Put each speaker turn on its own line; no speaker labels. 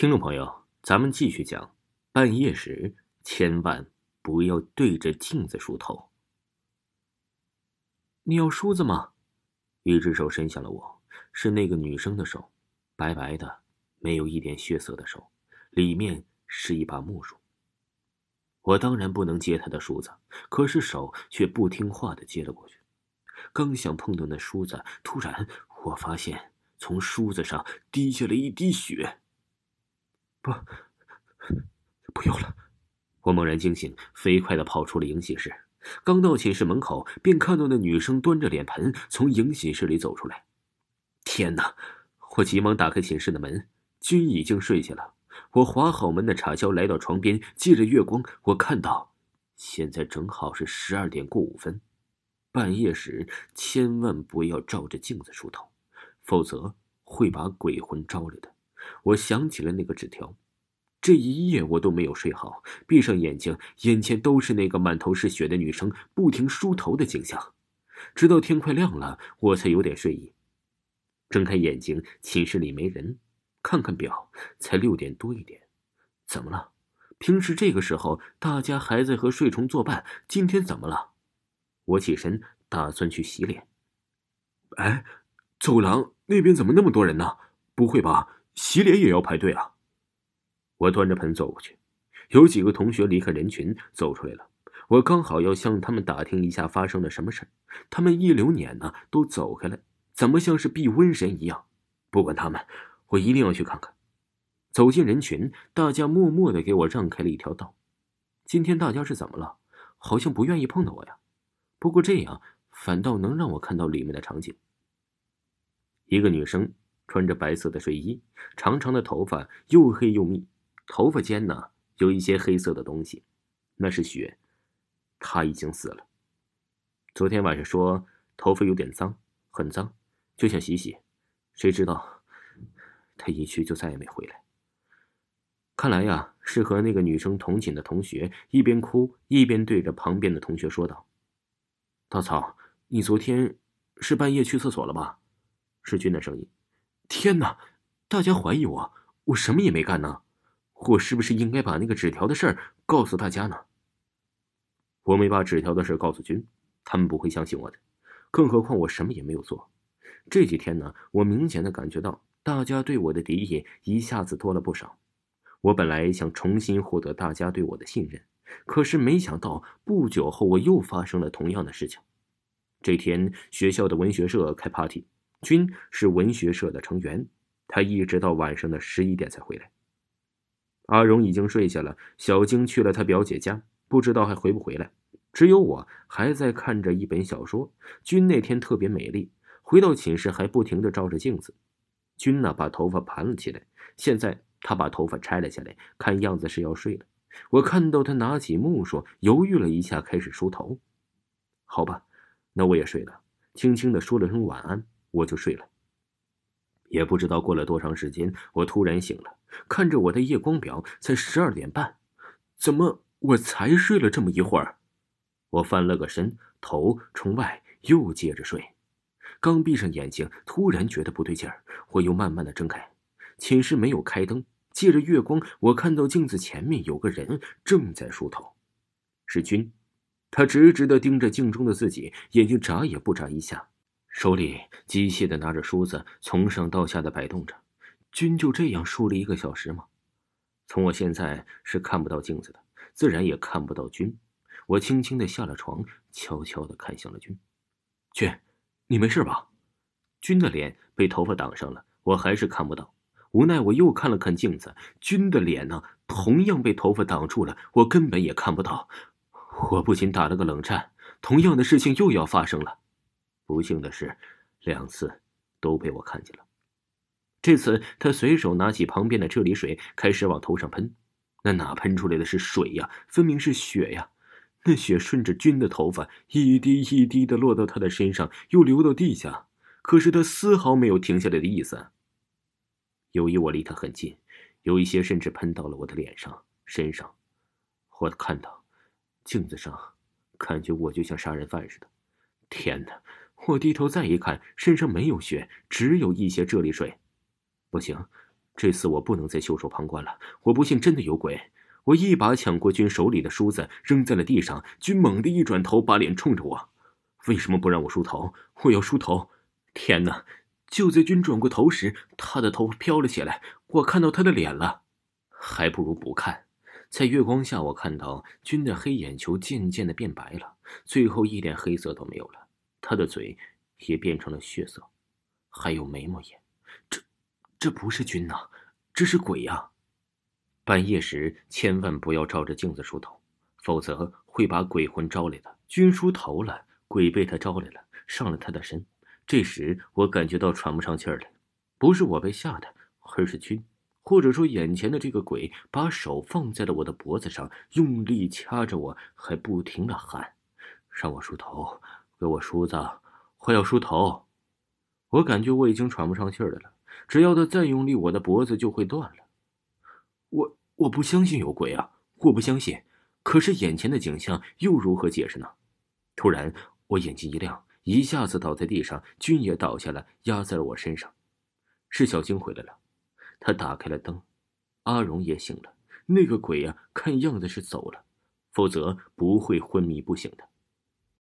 听众朋友，咱们继续讲。半夜时，千万不要对着镜子梳头。你要梳子吗？一只手伸向了我，是那个女生的手，白白的，没有一点血色的手，里面是一把木梳。我当然不能接她的梳子，可是手却不听话的接了过去。刚想碰到那梳子，突然我发现从梳子上滴下了一滴血。不，不要了！我猛然惊醒，飞快的跑出了迎喜室。刚到寝室门口，便看到那女生端着脸盆从迎喜室里走出来。天哪！我急忙打开寝室的门，君已经睡下了。我划好门的插销，来到床边，借着月光，我看到，现在正好是十二点过五分。半夜时千万不要照着镜子梳头，否则会把鬼魂招来的。我想起了那个纸条，这一夜我都没有睡好，闭上眼睛，眼前都是那个满头是血的女生不停梳头的景象，直到天快亮了，我才有点睡意。睁开眼睛，寝室里没人，看看表，才六点多一点，怎么了？平时这个时候大家还在和睡虫作伴，今天怎么了？我起身打算去洗脸。哎，走廊那边怎么那么多人呢？不会吧？洗脸也要排队啊！我端着盆走过去，有几个同学离开人群走出来了。我刚好要向他们打听一下发生了什么事他们一溜撵呢，都走开了，怎么像是避瘟神一样？不管他们，我一定要去看看。走进人群，大家默默的给我让开了一条道。今天大家是怎么了？好像不愿意碰到我呀。不过这样反倒能让我看到里面的场景。一个女生。穿着白色的睡衣，长长的头发又黑又密，头发间呢有一些黑色的东西，那是血。他已经死了。昨天晚上说头发有点脏，很脏，就想洗洗，谁知道他一去就再也没回来。看来呀，是和那个女生同寝的同学一边哭一边对着旁边的同学说道：“大草，你昨天是半夜去厕所了吧？”是君的声音。天哪！大家怀疑我，我什么也没干呢。我是不是应该把那个纸条的事儿告诉大家呢？我没把纸条的事告诉君，他们不会相信我的。更何况我什么也没有做。这几天呢，我明显的感觉到大家对我的敌意一下子多了不少。我本来想重新获得大家对我的信任，可是没想到不久后我又发生了同样的事情。这天，学校的文学社开 party。君是文学社的成员，他一直到晚上的十一点才回来。阿荣已经睡下了，小晶去了他表姐家，不知道还回不回来。只有我还在看着一本小说。君那天特别美丽，回到寝室还不停的照着镜子。君呢，把头发盘了起来，现在他把头发拆了下来，看样子是要睡了。我看到他拿起木梳，犹豫了一下，开始梳头。好吧，那我也睡了，轻轻的说了声晚安。我就睡了，也不知道过了多长时间，我突然醒了，看着我的夜光表，才十二点半，怎么我才睡了这么一会儿？我翻了个身，头冲外，又接着睡。刚闭上眼睛，突然觉得不对劲儿，我又慢慢的睁开。寝室没有开灯，借着月光，我看到镜子前面有个人正在梳头，是君，他直直的盯着镜中的自己，眼睛眨也不眨一下。手里机械的拿着梳子，从上到下的摆动着。君就这样梳了一个小时吗？从我现在是看不到镜子的，自然也看不到君。我轻轻的下了床，悄悄的看向了君。君，你没事吧？君的脸被头发挡上了，我还是看不到。无奈我又看了看镜子，君的脸呢，同样被头发挡住了，我根本也看不到。我不禁打了个冷战，同样的事情又要发生了。不幸的是，两次都被我看见了。这次他随手拿起旁边的车里水，开始往头上喷。那哪喷出来的是水呀？分明是血呀！那血顺着君的头发一滴一滴的落到他的身上，又流到地下。可是他丝毫没有停下来的意思。由于我离他很近，有一些甚至喷到了我的脸上、身上。我看到镜子上，感觉我就像杀人犯似的。天哪！我低头再一看，身上没有血，只有一些啫喱水。不行，这次我不能再袖手旁观了。我不信真的有鬼。我一把抢过君手里的梳子，扔在了地上。君猛地一转头，把脸冲着我：“为什么不让我梳头？我要梳头！”天哪！就在君转过头时，他的头飘了起来，我看到他的脸了。还不如不看。在月光下，我看到君的黑眼球渐渐的变白了，最后一点黑色都没有了。他的嘴也变成了血色，还有眉毛眼。这，这不是君呐，这是鬼呀！半夜时千万不要照着镜子梳头，否则会把鬼魂招来的。君梳头了，鬼被他招来了，上了他的身。这时我感觉到喘不上气儿来，不是我被吓的，而是君，或者说眼前的这个鬼，把手放在了我的脖子上，用力掐着我，还不停的喊：“让我梳头，给我梳子，我要梳头。”我感觉我已经喘不上气儿来了，只要他再用力，我的脖子就会断了。我我不相信有鬼啊！我不相信。可是眼前的景象又如何解释呢？突然，我眼睛一亮。一下子倒在地上，君也倒下了，压在了我身上。是小青回来了，他打开了灯，阿荣也醒了。那个鬼呀，看样子是走了，否则不会昏迷不醒的。